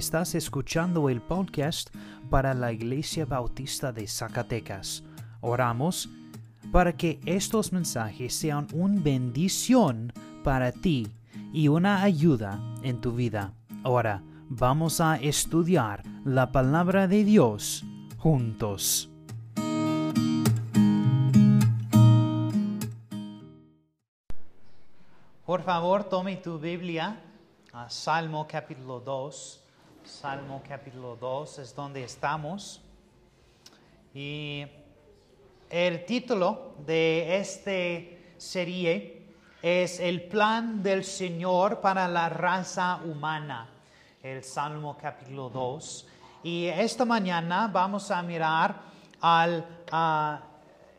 Estás escuchando el podcast para la Iglesia Bautista de Zacatecas. Oramos para que estos mensajes sean una bendición para ti y una ayuda en tu vida. Ahora vamos a estudiar la palabra de Dios juntos. Por favor, tome tu Biblia a Salmo capítulo 2. Salmo capítulo 2 es donde estamos. Y el título de esta serie es El plan del Señor para la raza humana. El Salmo capítulo 2. Y esta mañana vamos a mirar al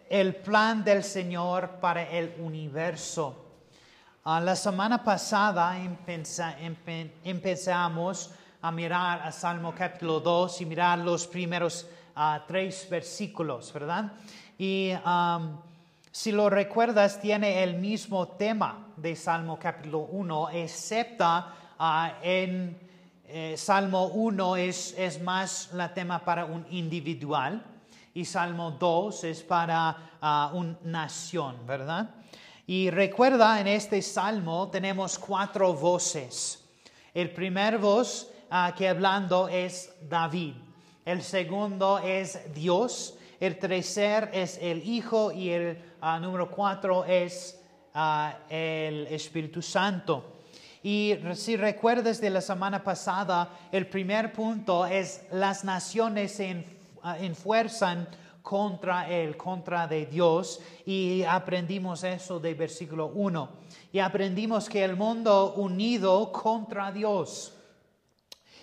el plan del Señor para el universo. Ah, la semana pasada empezamos a mirar a Salmo capítulo 2 y mirar los primeros ah, tres versículos, ¿verdad? Y si lo recuerdas, tiene el mismo tema de Salmo capítulo 1, excepto ah, en eh, Salmo 1 es, es más la tema para un individual y Salmo 2 es para una nación, ¿verdad? Y recuerda, en este salmo tenemos cuatro voces. El primer voz uh, que hablando es David. El segundo es Dios. El tercer es el Hijo. Y el uh, número cuatro es uh, el Espíritu Santo. Y si recuerdas de la semana pasada, el primer punto es las naciones se enfuerzan contra Él, contra de Dios. Y aprendimos eso de versículo 1. Y aprendimos que el mundo unido contra Dios.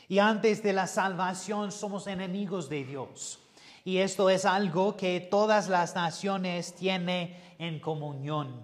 Y antes de la salvación somos enemigos de Dios. Y esto es algo que todas las naciones tienen en comunión.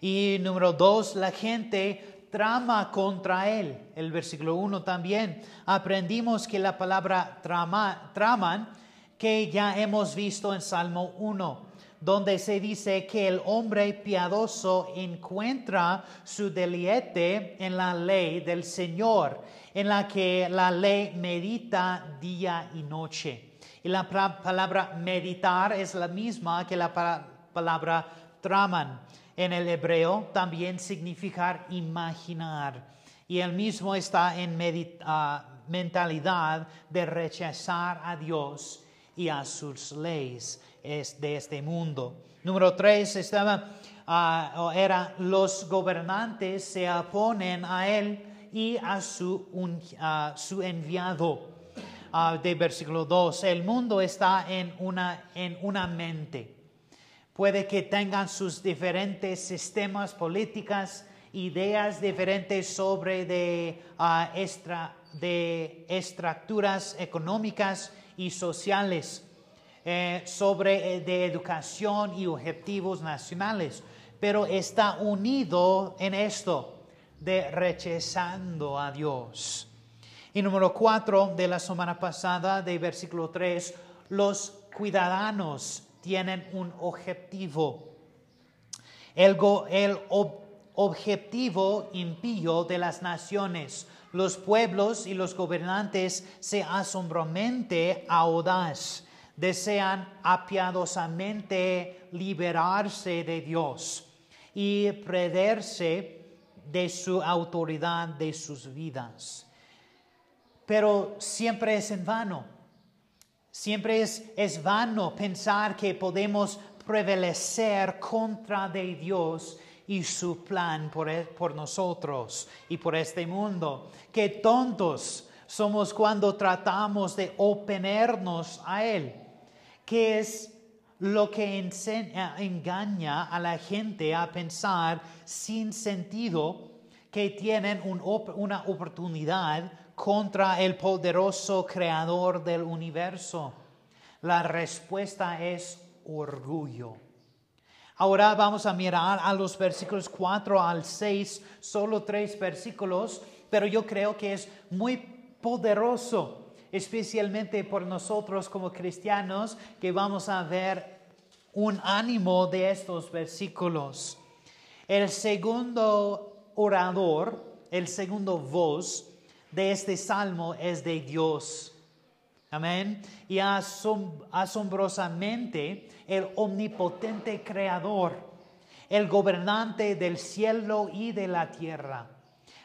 Y número dos, la gente trama contra él. El versículo 1 también. Aprendimos que la palabra trama, traman que ya hemos visto en Salmo 1, donde se dice que el hombre piadoso encuentra su deleite en la ley del Señor, en la que la ley medita día y noche. Y la palabra meditar es la misma que la palabra traman. En el hebreo también significa imaginar. Y el mismo está en ah, mentalidad de rechazar a Dios y a sus leyes de este mundo. Número tres, estaba, uh, era los gobernantes se oponen a él y a su, su enviado. Ah, de versículo 2, el mundo está en una, en una mente. Puede que tengan sus diferentes sistemas políticas, ideas diferentes sobre de, uh, de estructuras económicas y sociales, eh, sobre eh, de educación y objetivos nacionales, pero está unido en esto de rechazando a Dios. Y número cuatro de la semana pasada, de versículo 3, los ciudadanos tienen un objetivo. El, el objetivo impío de las naciones los pueblos y los gobernantes se asombrosamente audaz, desean apiadosamente liberarse de Dios y perderse de su autoridad de sus vidas. Pero siempre es en vano. Siempre es, es vano pensar que podemos prevalecer contra Dios y su plan por, e, por nosotros y por este mundo. Qué tontos somos cuando tratamos de oponernos a Él. ¿Qué es lo que engaña a la gente a pensar sin sentido que tienen una oportunidad contra el poderoso creador del universo? La respuesta es orgullo. Ahora vamos a mirar a los versículos 4 al 6, solo tres versículos, pero yo creo que es muy poderoso, especialmente por nosotros como cristianos, que vamos a ver un ánimo de estos versículos. El segundo orador, el segundo voz de este salmo es de Dios. Amén. Y asombrosamente el omnipotente creador, el gobernante del cielo y de la tierra,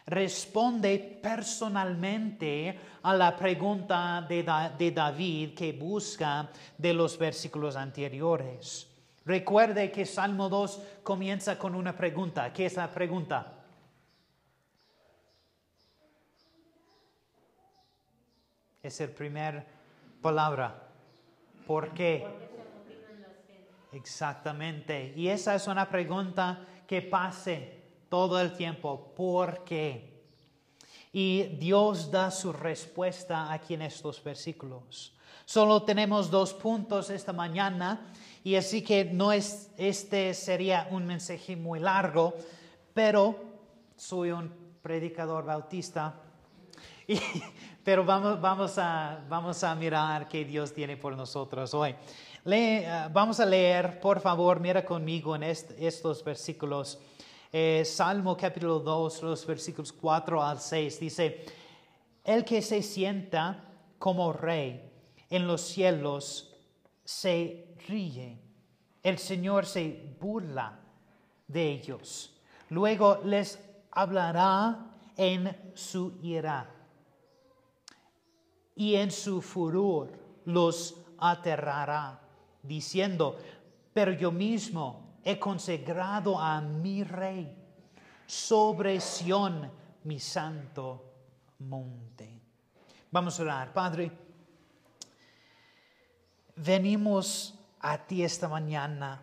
responde personalmente a la pregunta de, David que busca de los versículos anteriores. Recuerde que Salmo 2 comienza con una pregunta. ¿Qué es la pregunta? Es el primer palabra. ¿Por qué? Exactamente. Y esa es una pregunta que pase todo el tiempo. ¿Por qué? Y Dios da su respuesta aquí en estos versículos. Solo tenemos dos puntos esta mañana y así que no es, este sería un mensaje muy largo, pero soy un predicador bautista. pero vamos, vamos, a, vamos a mirar qué Dios tiene por nosotros hoy. Eh, vamos a leer, por favor, mira conmigo en estos versículos. Eh, Salmo capítulo 2, los versículos 4 al 6. Dice, el que se sienta como rey en los cielos se ríe. El Señor se burla de ellos. Luego les hablará en su ira y en su furor los aterrará, diciendo, pero yo mismo he consagrado a mi rey sobre Sión, mi santo monte. Vamos a orar, Padre. Venimos a ti esta mañana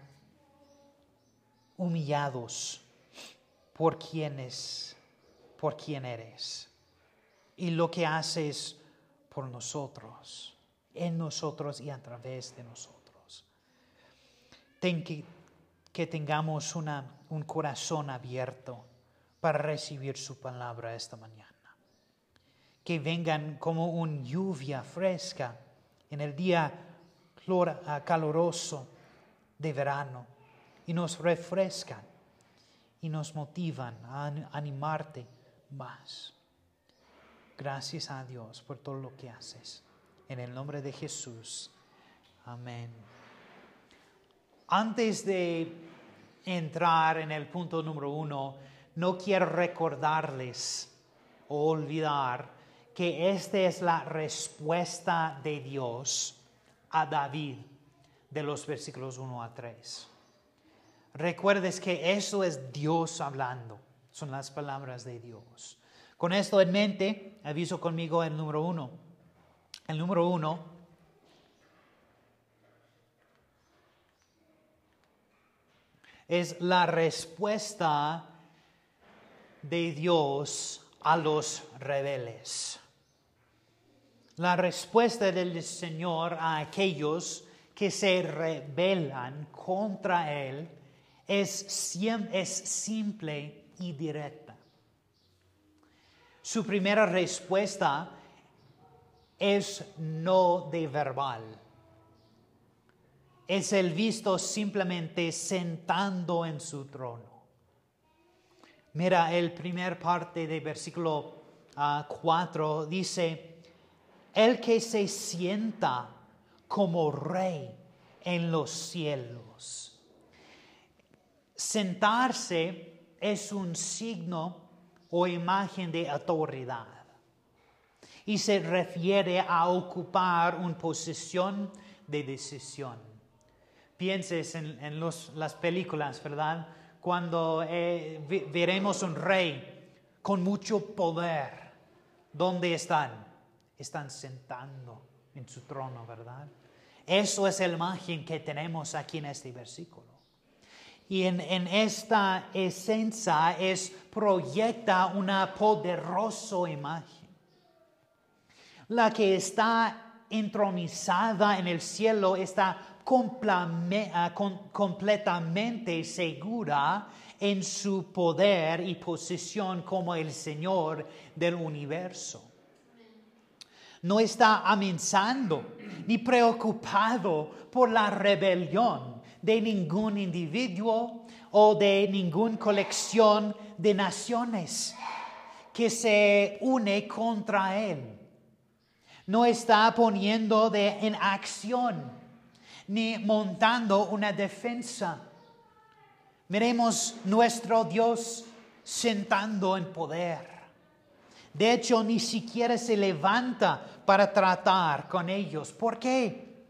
humillados por quienes, por quien eres y lo que haces por nosotros, en nosotros y a través de nosotros. Ten que, tengamos una, un corazón abierto para recibir su palabra esta mañana. Que vengan como una lluvia fresca en el día caloroso de verano y nos refrescan y nos motivan a animarte más. Gracias a Dios por todo lo que haces. En el nombre de Jesús. Amén. Antes de entrar en el punto número uno, no quiero recordarles o olvidar que esta es la respuesta de Dios a David de los versículos 1 a 3. Recuerdes que eso es Dios hablando, son las palabras de Dios. Con esto en mente, aviso conmigo el número uno. El número uno es la respuesta de Dios a los rebeldes la respuesta del Señor a aquellos que se rebelan contra Él es, es simple y directa. Su primera respuesta es no de verbal. Es el visto simplemente sentando en su trono. Mira, el primer parte del versículo 4 ah, dice, el que se sienta como rey en los cielos. Sentarse es un signo o imagen de autoridad y se refiere a ocupar una posición de decisión. Pienses en, las películas, ¿verdad? Cuando eh, veremos un rey con mucho poder, ¿dónde están? están sentando en su trono, ¿verdad? Eso es la imagen que tenemos aquí en este versículo. Y en, esta esencia es proyecta una poderosa imagen. La que está entronizada en el cielo está completamente segura en su poder y posición como el Señor del universo no está amenazando ni preocupado por la rebelión de ningún individuo o de ninguna colección de naciones que se une contra Él. No está poniendo de, en acción ni montando una defensa. Miremos nuestro Dios sentando en poder. De hecho, ni siquiera se levanta para tratar con ellos. ¿Por qué?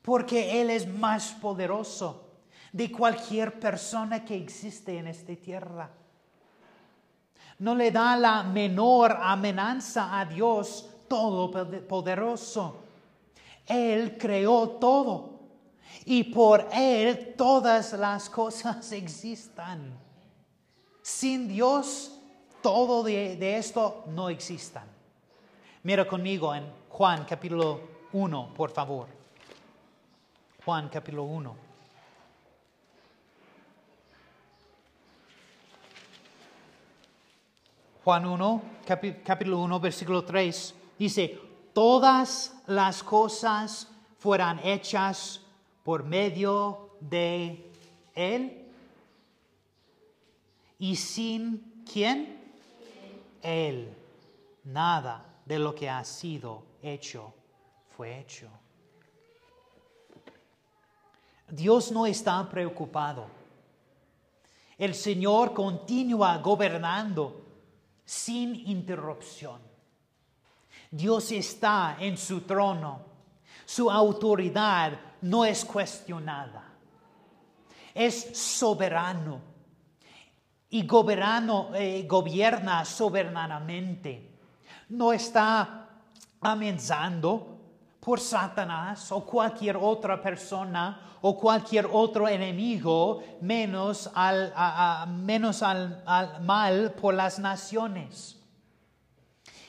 Porque Él es más poderoso de cualquier persona que existe en esta tierra. No le da la menor amenaza a Dios Todopoderoso. Él creó todo y por Él todas las cosas existan. Sin Dios, todo de, esto no existan. Mira conmigo en Juan capítulo 1, por favor. Juan capítulo 1. Juan 1, capítulo 1, versículo 3, dice, todas las cosas fueran hechas por medio de Él. Y sin quién? Él. Nada de lo que ha sido hecho fue hecho. Dios no está preocupado. El Señor continúa gobernando sin interrupción. Dios está en su trono. Su autoridad no es cuestionada. Es soberano y eh, gobierna soberanamente. No está amenazando por Satanás o cualquier otra persona o cualquier otro enemigo, menos al, menos al, mal por las naciones.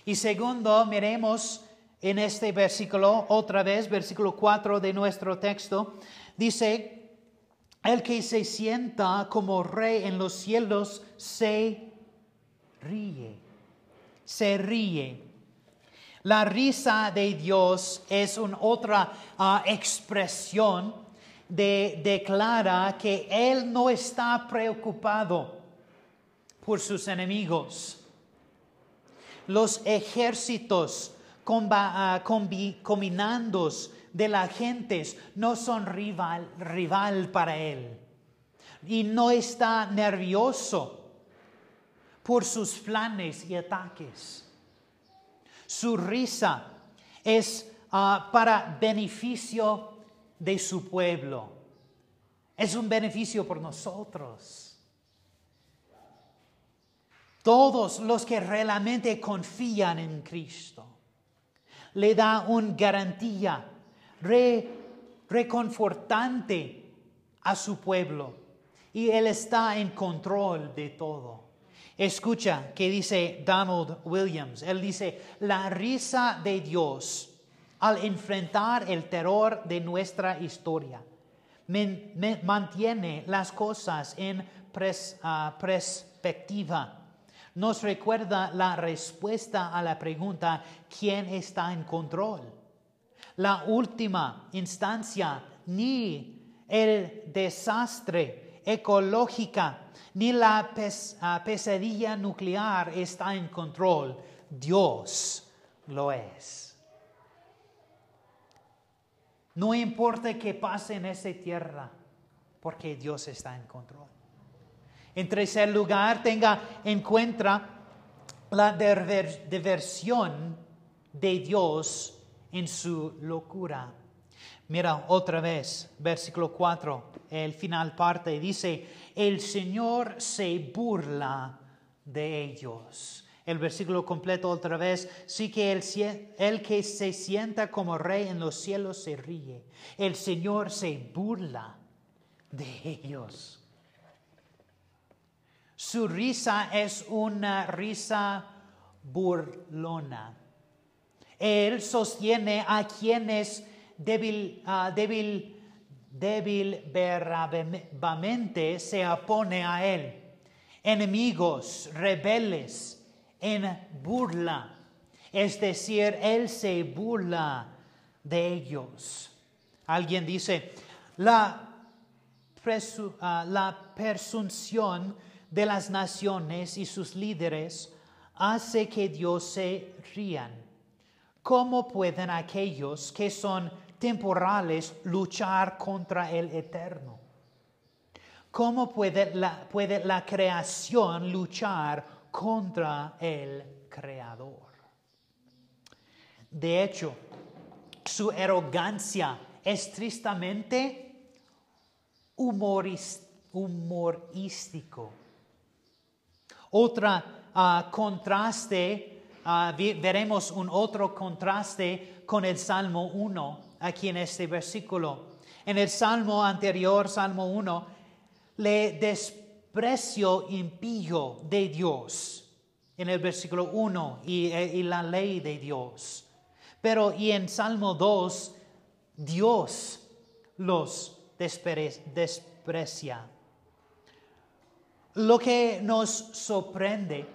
Y segundo, miremos en este versículo, otra vez, versículo 4 de nuestro texto, dice, el que se sienta como rey en los cielos se ríe, se ríe. La risa de Dios es una otra ah, expresión de declara que Él no está preocupado por sus enemigos. Los ejércitos ah, combinando de la gente no son rival, rival para Él. Y no está nervioso por sus planes y ataques. Su risa es ah, para beneficio de su pueblo. Es un beneficio por nosotros. Todos los que realmente confían en Cristo le da una garantía reconfortante a su pueblo y Él está en control de todo. Escucha que dice Donald Williams. Él dice, la risa de Dios al enfrentar el terror de nuestra historia mantiene las cosas en ah, perspectiva. Nos recuerda la respuesta a la pregunta, ¿quién está en control? La última instancia, ni el desastre ecológica ni la ah, pesadilla nuclear está en control. Dios lo es. No importa qué pase en esa tierra, porque Dios está en control. En tercer lugar, tenga en cuenta la diversión de Dios en su locura. Mira otra vez, versículo 4, el final parte, dice, el Señor se burla de ellos. El versículo completo otra vez, sí que el, el que se sienta como rey en los cielos se ríe. El Señor se burla de ellos. Su risa es una risa burlona. Él sostiene a quienes débil, uh, débil, débil se opone a él. Enemigos, rebeldes, en burla. Es decir, él se burla de ellos. Alguien dice, la, uh, la presunción de las naciones y sus líderes hace que Dios se rían. ¿Cómo pueden aquellos que son temporales luchar contra el eterno? ¿Cómo puede la, puede la creación luchar contra el creador? De hecho, su arrogancia es tristemente humorístico. Otra ah, contraste, ah, veremos un otro contraste con el Salmo 1 aquí en este versículo. En el Salmo anterior, Salmo 1, le desprecio impío de Dios en el versículo 1 y, eh, y la ley de Dios. Pero y en Salmo 2, Dios los desprecia. Lo que nos sorprende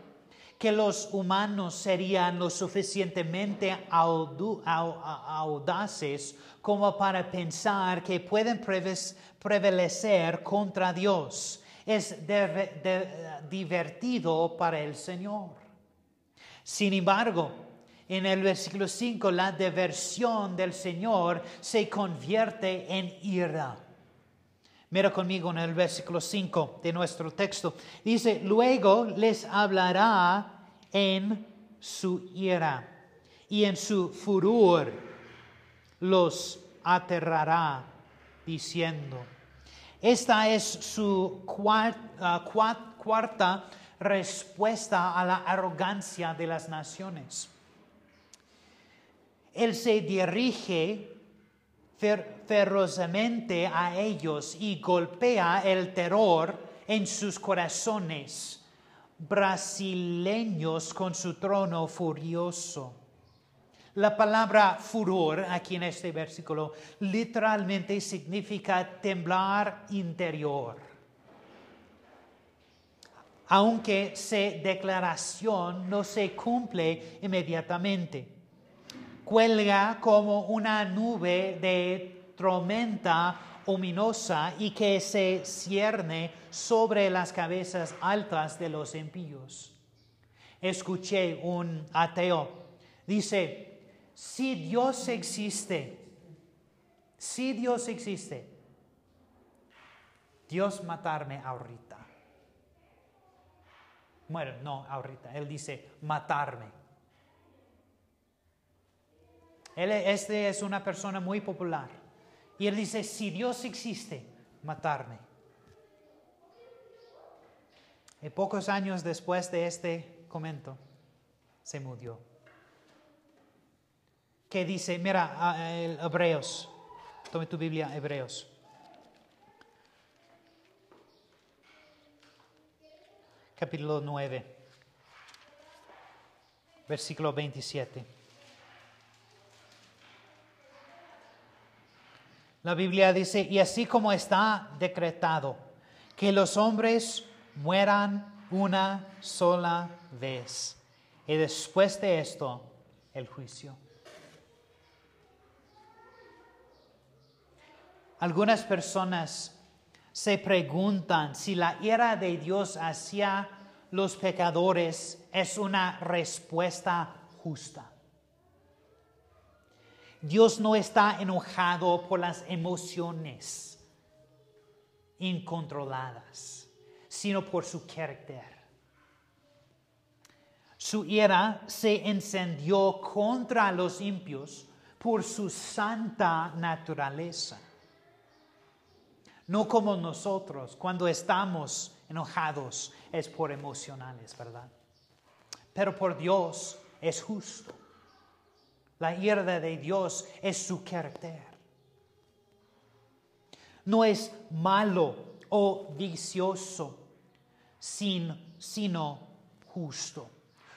que los humanos serían lo suficientemente audaces como para pensar que pueden prevalecer contra Dios. Es divertido para el Señor. Sin embargo, en el versículo 5, la diversión del Señor se convierte en ira. Mira conmigo en el versículo 5 de nuestro texto. Dice, luego les hablará en su ira y en su furor los aterrará diciendo. Esta es su ah, cuarta respuesta a la arrogancia de las naciones. Él se dirige ferozmente a ellos y golpea el terror en sus corazones brasileños con su trono furioso. La palabra furor aquí en este versículo literalmente significa temblar interior. Aunque se declaración no se cumple inmediatamente cuelga como una nube de tormenta ominosa y que se cierne sobre las cabezas altas de los impíos. Escuché un ateo, dice, si Dios existe, si Dios existe, Dios matarme ahorita. Bueno, no ahorita, él dice matarme él, este es una persona muy popular. Y él dice, si Dios existe, matarme. Y pocos años después de este comento, se murió. Que dice, mira, Hebreos, tome tu Biblia, Hebreos. Capítulo 9, versículo 27. La Biblia dice, y así como está decretado, que los hombres mueran una sola vez, y después de esto, el juicio. Algunas personas se preguntan si la ira de Dios hacia los pecadores es una respuesta justa. Dios no está enojado por las emociones incontroladas, sino por su carácter. Su ira se encendió contra los impios por su santa naturaleza. No como nosotros, cuando estamos enojados es por emocionales, ¿verdad? Pero por Dios es justo. La ira de Dios es su carácter. No es malo o vicioso, sino justo.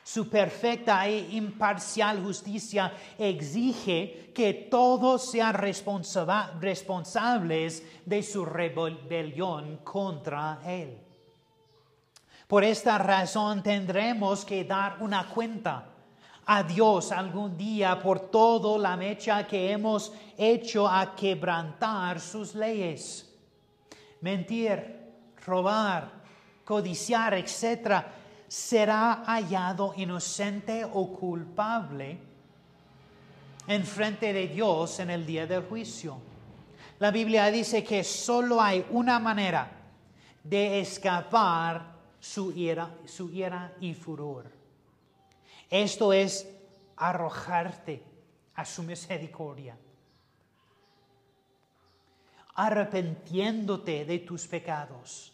Su perfecta e imparcial justicia exige que todos sean responsables de su rebelión contra Él. Por esta razón tendremos que dar una cuenta a Dios algún día por toda la mecha que hemos hecho a quebrantar sus leyes. Mentir, robar, codiciar, etc. será hallado inocente o culpable en frente de Dios en el día del juicio. La Biblia dice que solo hay una manera de escapar su ira, su ira y furor. Esto es arrojarte a su misericordia, arrepentiéndote de tus pecados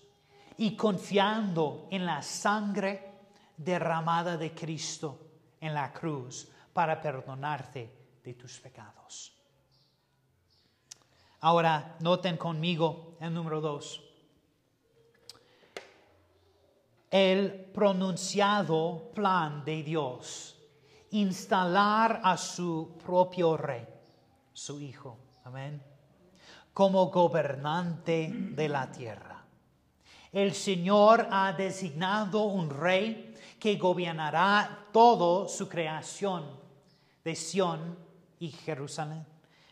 y confiando en la sangre derramada de Cristo en la cruz para perdonarte de tus pecados. Ahora, noten conmigo el número dos. El pronunciado plan de Dios, instalar a su propio rey, su hijo, amén, como gobernante de la tierra. El Señor ha designado un rey que gobernará toda su creación de Sión y Jerusalén.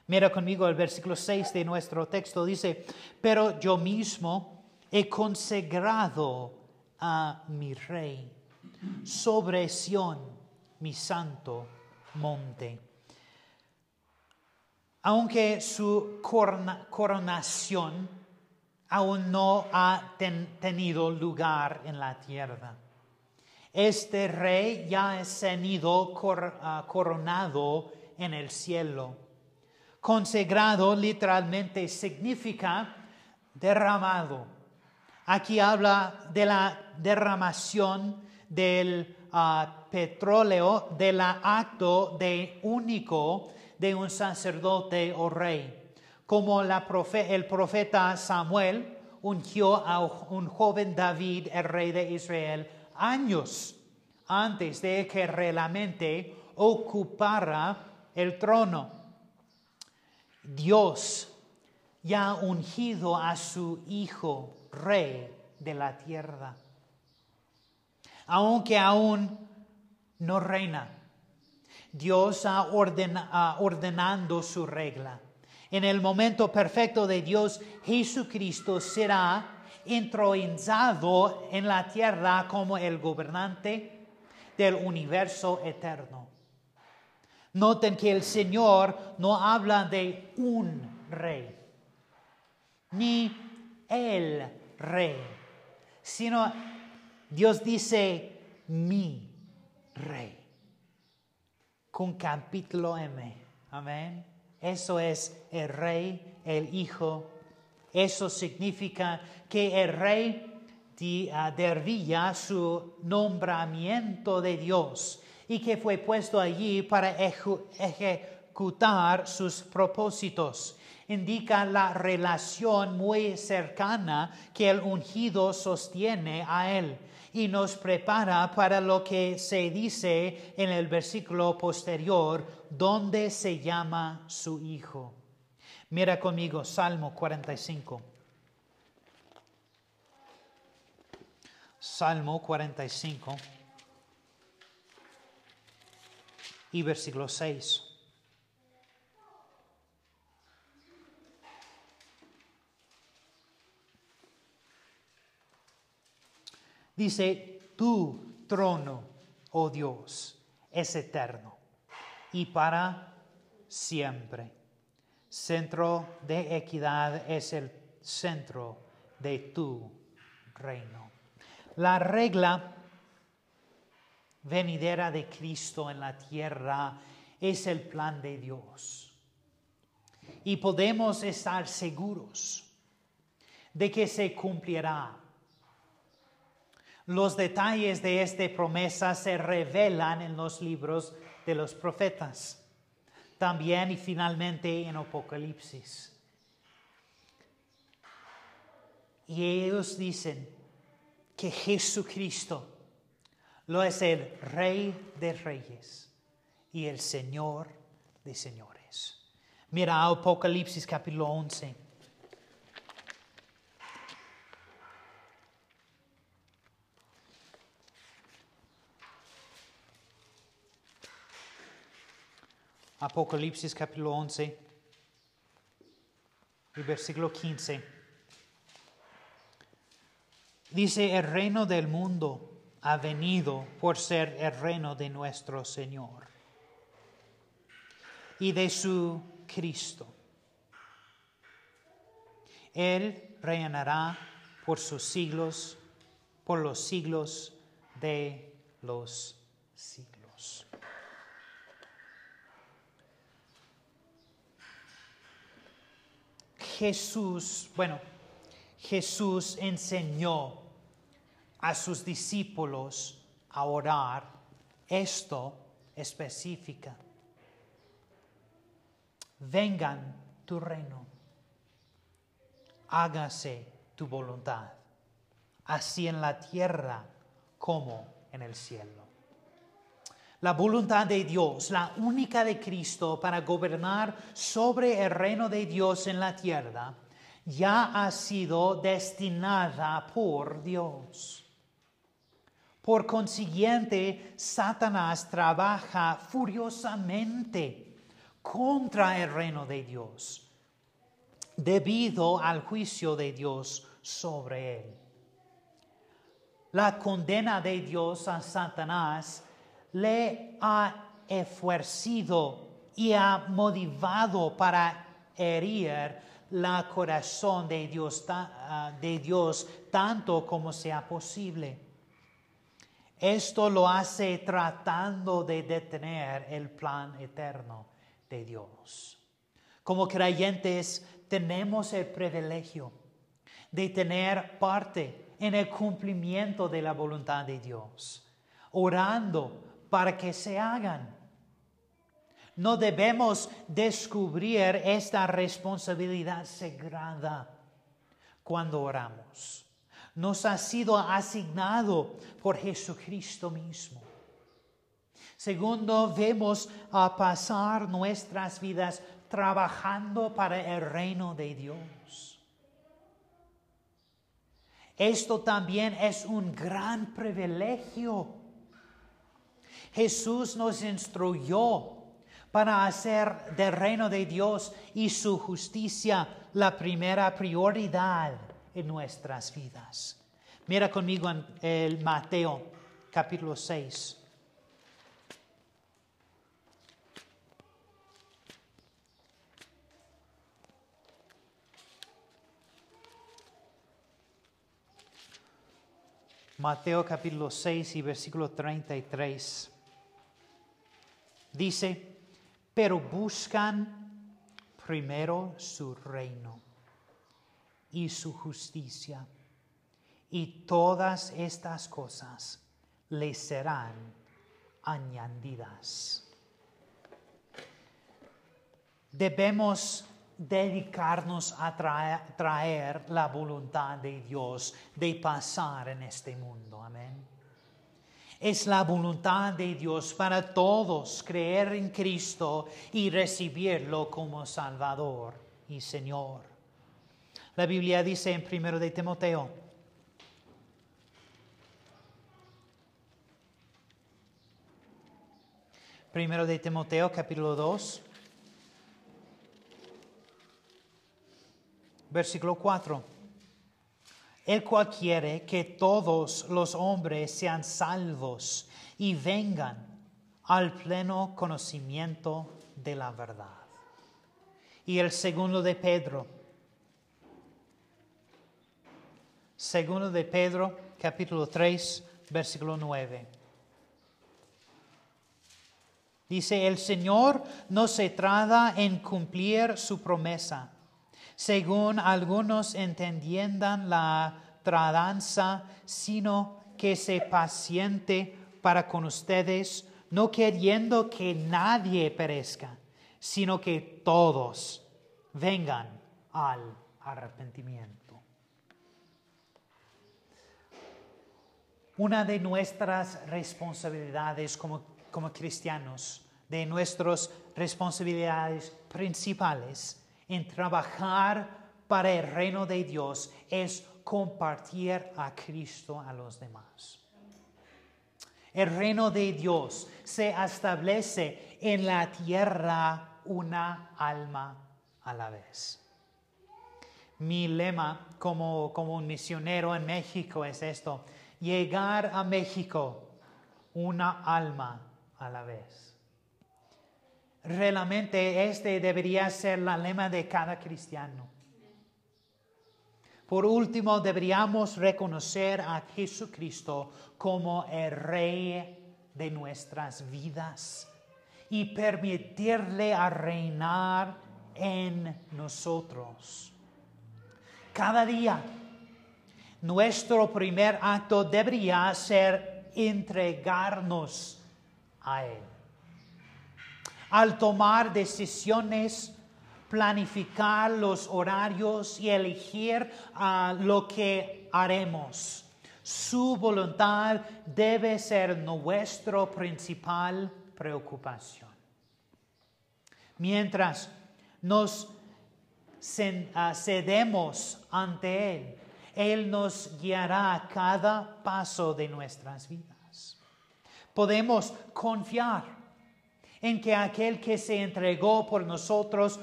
Mira conmigo el versículo 6 de nuestro texto. Dice, pero yo mismo he consagrado a mi rey sobre Sión, mi santo monte. Aunque su coronación aún no ha tenido lugar en la tierra. Este rey ya ha sido ah, coronado en el cielo Consagrado literalmente significa derramado. Aquí habla de la derramación del ah, petróleo, del acto de único de un sacerdote o rey. Como el profeta Samuel ungió a un joven David, el rey de Israel, años antes de que realmente ocupara el trono. Dios ya ha ungido a su Hijo Rey de la tierra. Aunque aún no reina, Dios ha ordenado su regla. En el momento perfecto de Dios, Jesucristo será intronizado en la tierra como el gobernante del universo eterno. Noten que el Señor no habla de un rey, ni el rey, sino Dios dice mi rey, con capítulo M. Amén. Eso es el rey, el hijo. Eso significa que el rey dervilla su nombramiento de Dios y que fue puesto allí para ejecutar sus propósitos. Indica la relación muy cercana que el ungido sostiene a él y nos prepara para lo que se dice en el versículo posterior, donde se llama su hijo. Mira conmigo Salmo 45. Salmo 45. y versículo 6. Dice, tu trono, oh Dios, es eterno y para siempre. Centro de equidad es el centro de tu reino. La regla venidera de Cristo en la tierra es el plan de Dios. Y podemos estar seguros de que se cumplirá. Los detalles de esta promesa se revelan en los libros de los profetas, también y finalmente en Apocalipsis. Y ellos dicen que Jesucristo lo es el Rey de Reyes y el Señor de Señores. Mira Apocalipsis capítulo 11. Apocalipsis capítulo 11 y versículo 15. Dice, el reino del mundo ha venido por ser el reino de nuestro Señor y de su Cristo. Él reinará por sus siglos, por los siglos de los siglos. Jesús, bueno, Jesús enseñó a sus discípulos a orar esto específica. Vengan tu reino, hágase tu voluntad, así en la tierra como en el cielo. La voluntad de Dios, la única de Cristo para gobernar sobre el reino de Dios en la tierra, ya ha sido destinada por Dios. Por consiguiente, Satanás trabaja furiosamente contra el reino de Dios, debido al juicio de Dios sobre él. La condena de Dios a Satanás le ha esfuercido y ha motivado para herir la corazón de Dios, ah, de Dios tanto como sea posible. Esto lo hace tratando de detener el plan eterno de Dios. Como creyentes tenemos el privilegio de tener parte en el cumplimiento de la voluntad de Dios, orando para que se hagan. No debemos descubrir esta responsabilidad sagrada cuando oramos nos ha sido asignado por Jesucristo mismo. Segundo, vemos a pasar nuestras vidas trabajando para el reino de Dios. Esto también es un gran privilegio. Jesús nos instruyó para hacer del reino de Dios y su justicia la primera prioridad en nuestras vidas. Mira conmigo en el Mateo capítulo 6. Mateo capítulo 6 y versículo 33. Dice, pero buscan primero su reino y su justicia, y todas estas cosas le serán añadidas. Debemos dedicarnos a traer, la voluntad de Dios de pasar en este mundo. Amén. Es la voluntad de Dios para todos creer en Cristo y recibirlo como Salvador y Señor. La Biblia dice en primero de Timoteo, primero de Timoteo capítulo 2, versículo 4. El cual quiere que todos los hombres sean salvos y vengan al pleno conocimiento de la verdad. Y el segundo de Pedro, Segundo de Pedro, capítulo 3, versículo 9. Dice, el Señor no se trata en cumplir su promesa, según algunos entiendan la tradanza, sino que se paciente para con ustedes, no queriendo que nadie perezca, sino que todos vengan al arrepentimiento. una de nuestras responsabilidades como, como cristianos, de nuestras responsabilidades principales en trabajar para el reino de Dios es compartir a Cristo a los demás. El reino de Dios se establece en la tierra una alma a la vez. Mi lema como, como un misionero en México es esto, llegar a México una alma a la vez. Realmente este debería ser la lema de cada cristiano. Por último, deberíamos reconocer a Jesucristo como el Rey de nuestras vidas y permitirle a reinar en nosotros. Cada día, nuestro primer acto debería ser entregarnos a Él. Al tomar decisiones, planificar los horarios y elegir ah, lo que haremos. Su voluntad debe ser nuestra principal preocupación. Mientras nos ah, cedemos ante Él, Él nos guiará cada paso de nuestras vidas. Podemos confiar en que aquel que se entregó por nosotros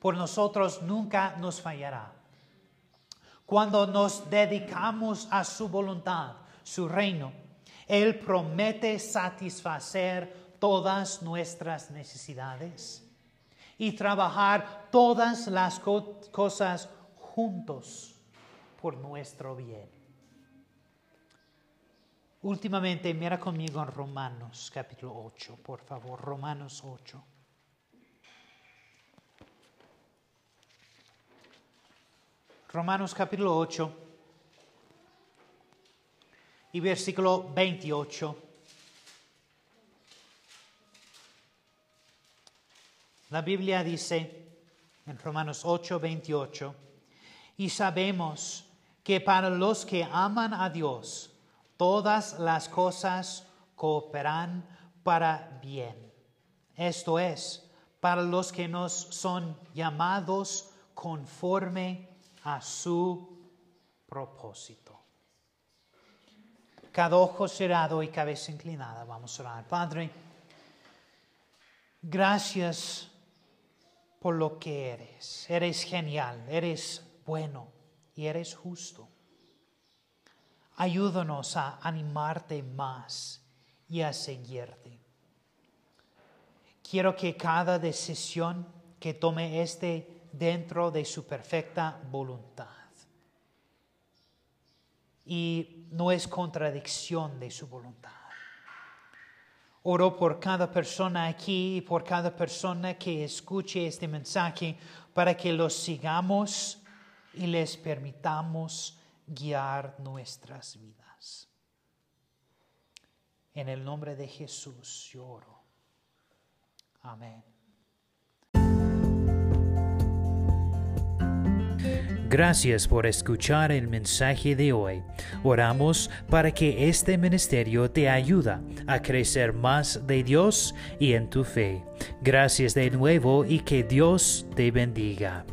por nosotros nunca nos fallará. Cuando nos dedicamos a su voluntad, su reino, Él promete satisfacer todas nuestras necesidades y trabajar todas las cosas juntos por nuestro bien. Últimamente, mira conmigo en Romanos capítulo 8, por favor, Romanos 8. Romanos capítulo 8 y versículo 28. La Biblia dice en Romanos 8, 28, y sabemos que para los que aman a Dios, todas las cosas cooperan para bien. Esto es, para los que nos son llamados conforme a su propósito. Cada ojo cerrado y cabeza inclinada. Vamos a orar. Padre, gracias por lo que eres. Eres genial, eres bueno y eres justo. Ayúdanos a animarte más y a seguirte. Quiero que cada decisión que tome este dentro de su perfecta voluntad. Y no es contradicción de su voluntad. Oro por cada persona aquí y por cada persona que escuche este mensaje para que los sigamos y les permitamos guiar nuestras vidas. En el nombre de Jesús lloro. Amén. Gracias por escuchar el mensaje de hoy. Oramos para que este ministerio te ayude a crecer más de Dios y en tu fe. Gracias de nuevo y que Dios te bendiga.